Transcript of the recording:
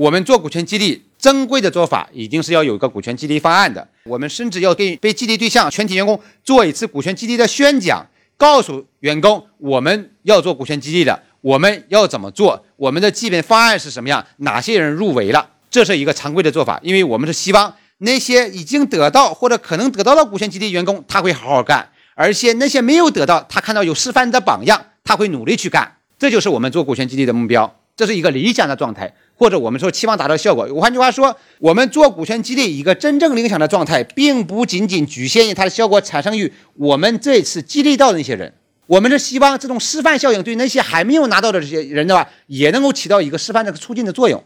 我们做股权激励，正规的做法一定是要有一个股权激励方案的。我们甚至要给被激励对象全体员工做一次股权激励的宣讲，告诉员工我们要做股权激励的，我们要怎么做，我们的基本方案是什么样，哪些人入围了，这是一个常规的做法。因为我们是希望那些已经得到或者可能得到了股权激励员工，他会好好干，而且那些没有得到，他看到有示范的榜样，他会努力去干。这就是我们做股权激励的目标，这是一个理想的状态。或者我们说期望达到效果，换句话说，我们做股权激励一个真正理想的状态，并不仅仅局限于它的效果产生于我们这次激励到的那些人，我们是希望这种示范效应对那些还没有拿到的这些人的话，也能够起到一个示范的促进的作用。